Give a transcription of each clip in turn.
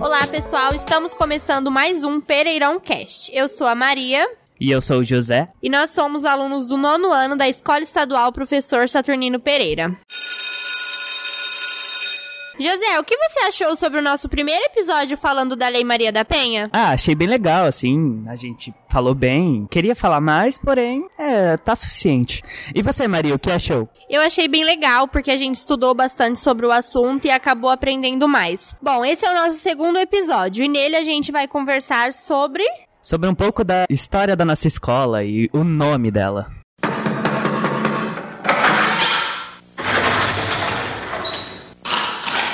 Olá, pessoal. Estamos começando mais um Pereirão Cast. Eu sou a Maria. E eu sou o José. E nós somos alunos do nono ano da Escola Estadual Professor Saturnino Pereira. José, o que você achou sobre o nosso primeiro episódio falando da Lei Maria da Penha? Ah, achei bem legal, assim, a gente falou bem. Queria falar mais, porém, é, tá suficiente. E você, Maria, o que achou? Eu achei bem legal, porque a gente estudou bastante sobre o assunto e acabou aprendendo mais. Bom, esse é o nosso segundo episódio, e nele a gente vai conversar sobre sobre um pouco da história da nossa escola e o nome dela.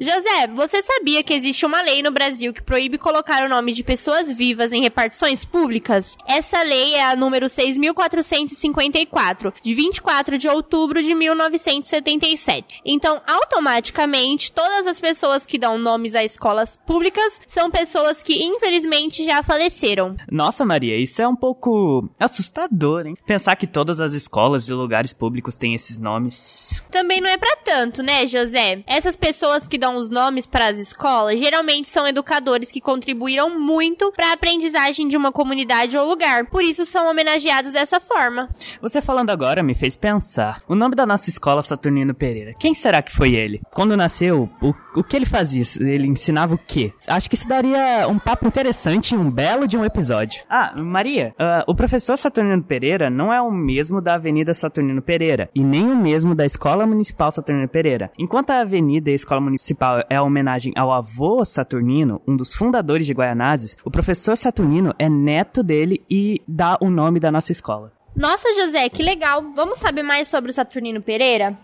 José, você sabia que existe uma lei no Brasil que proíbe colocar o nome de pessoas vivas em repartições públicas? Essa lei é a número 6.454, de 24 de outubro de 1977. Então, automaticamente, todas as pessoas que dão nomes a escolas públicas são pessoas que, infelizmente, já faleceram. Nossa, Maria, isso é um pouco assustador, hein? Pensar que todas as escolas e lugares públicos têm esses nomes. Também não é para tanto, né, José? Essas pessoas que dão os nomes para as escolas geralmente são educadores que contribuíram muito para a aprendizagem de uma comunidade ou lugar. Por isso são homenageados dessa forma. Você falando agora me fez pensar. O nome da nossa escola Saturnino Pereira. Quem será que foi ele? Quando nasceu, o, o que ele fazia? Ele ensinava o quê? Acho que isso daria um papo interessante um belo de um episódio. Ah, Maria, uh, o professor Saturnino Pereira não é o mesmo da Avenida Saturnino Pereira e nem o mesmo da Escola Municipal Saturnino Pereira. Enquanto a Avenida e a Escola Municipal principal é a homenagem ao avô Saturnino, um dos fundadores de Guaianazes, o professor Saturnino é neto dele e dá o nome da nossa escola. Nossa, José, que legal! Vamos saber mais sobre o Saturnino Pereira?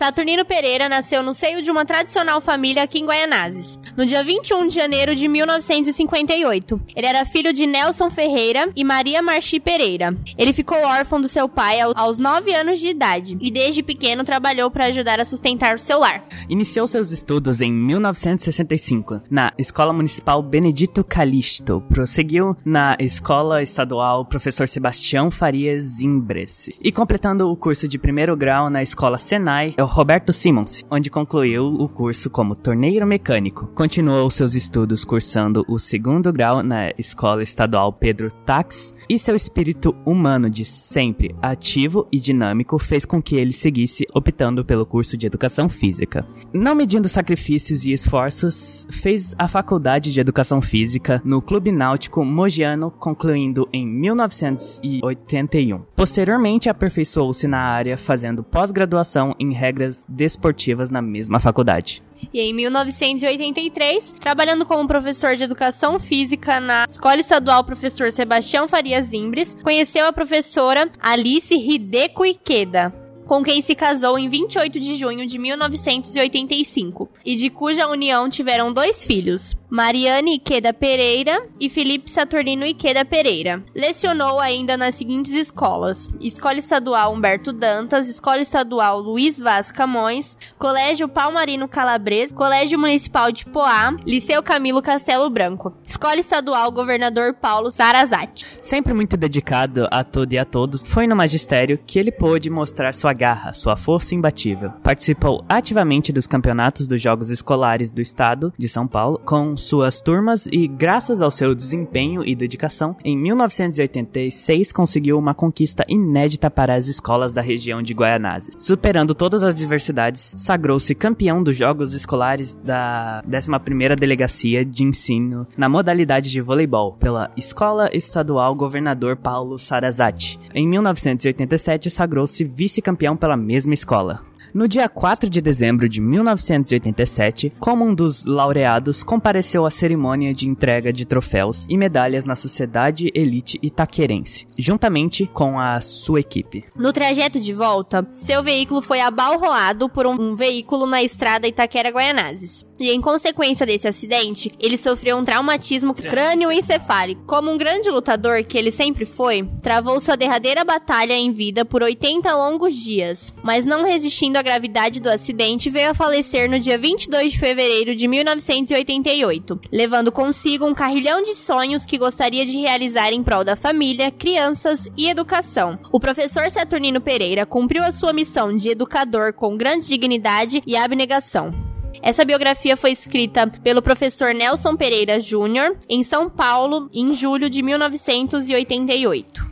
Saturnino Pereira nasceu no seio de uma tradicional família aqui em Guaianazes, no dia 21 de janeiro de 1958. Ele era filho de Nelson Ferreira e Maria Marchi Pereira. Ele ficou órfão do seu pai aos 9 anos de idade e desde pequeno trabalhou para ajudar a sustentar o seu lar. Iniciou seus estudos em 1965 na Escola Municipal Benedito Calixto. Prosseguiu na Escola Estadual Professor Sebastião Farias Imbres e completando o curso de primeiro grau na Escola Senai, Roberto Simons, onde concluiu o curso como torneiro mecânico. Continuou seus estudos cursando o segundo grau na Escola Estadual Pedro Tax e seu espírito humano de sempre ativo e dinâmico fez com que ele seguisse optando pelo curso de Educação Física. Não medindo sacrifícios e esforços, fez a Faculdade de Educação Física no Clube Náutico Mogiano, concluindo em 1981. Posteriormente, aperfeiçoou-se na área, fazendo pós-graduação em regras desportivas na mesma faculdade. E em 1983, trabalhando como professor de educação física na Escola Estadual Professor Sebastião Farias Imbres, conheceu a professora Alice Hideko Ikeda, com quem se casou em 28 de junho de 1985 e de cuja união tiveram dois filhos, Mariane Ikeda Pereira e Felipe Saturnino Ikeda Pereira. Lecionou ainda nas seguintes escolas: Escola Estadual Humberto Dantas, Escola Estadual Luiz Vaz Camões, Colégio Palmarino Calabres, Colégio Municipal de Poá, Liceu Camilo Castelo Branco, Escola Estadual Governador Paulo Sarazati. Sempre muito dedicado a tudo e a todos, foi no magistério que ele pôde mostrar sua garra, sua força imbatível. Participou ativamente dos campeonatos dos Jogos Escolares do Estado de São Paulo com suas turmas e, graças ao seu desempenho e dedicação, em 1986 conseguiu uma conquista inédita para as escolas da região de Guaianazes. Superando todas as diversidades, sagrou-se campeão dos Jogos Escolares da 11ª Delegacia de Ensino na modalidade de voleibol pela Escola Estadual Governador Paulo Sarazati. Em 1987 sagrou-se vice-campeão pela mesma escola. No dia 4 de dezembro de 1987, como um dos laureados, compareceu à cerimônia de entrega de troféus e medalhas na Sociedade Elite Itaquerense, juntamente com a sua equipe. No trajeto de volta, seu veículo foi abalroado por um, veículo na estrada Itaquera-Guaianazes. E em consequência desse acidente, ele sofreu um traumatismo crânioencefálico. Como um grande lutador que ele sempre foi, travou sua derradeira batalha em vida por 80 longos dias, mas não resistindo a gravidade do acidente, veio a falecer no dia 22 de fevereiro de 1988, levando consigo um carrilhão de sonhos que gostaria de realizar em prol da família, crianças e educação. O professor Saturnino Pereira cumpriu a sua missão de educador com grande dignidade e abnegação. Essa biografia foi escrita pelo professor Nelson Pereira Júnior em São Paulo em julho de 1988.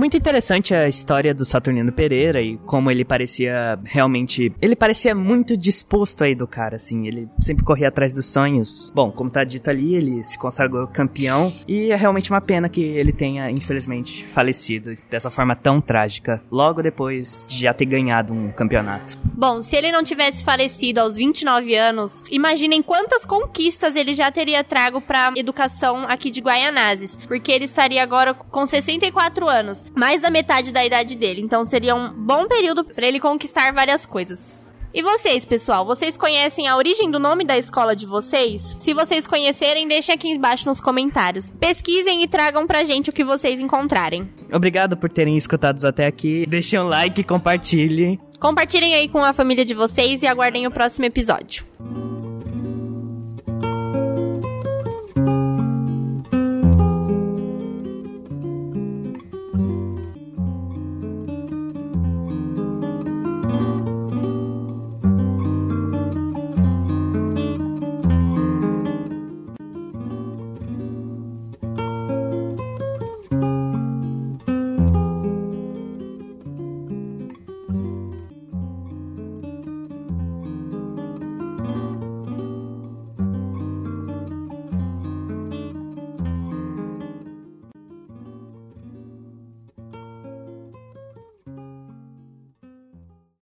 Muito interessante a história do Saturnino Pereira e como ele parecia realmente. Ele parecia muito disposto a educar, assim. Ele sempre corria atrás dos sonhos. Bom, como tá dito ali, ele se consagrou campeão e é realmente uma pena que ele tenha, infelizmente, falecido dessa forma tão trágica, logo depois de já ter ganhado um campeonato. Bom, se ele não tivesse falecido aos 29 anos, imaginem quantas conquistas ele já teria trago pra educação aqui de Guaianazes, porque ele estaria agora com 64 anos mais da metade da idade dele. Então seria um bom período para ele conquistar várias coisas. E vocês, pessoal, vocês conhecem a origem do nome da escola de vocês? Se vocês conhecerem, deixem aqui embaixo nos comentários. Pesquisem e tragam pra gente o que vocês encontrarem. Obrigado por terem escutado até aqui. Deixem um like e compartilhem. Compartilhem aí com a família de vocês e aguardem o próximo episódio.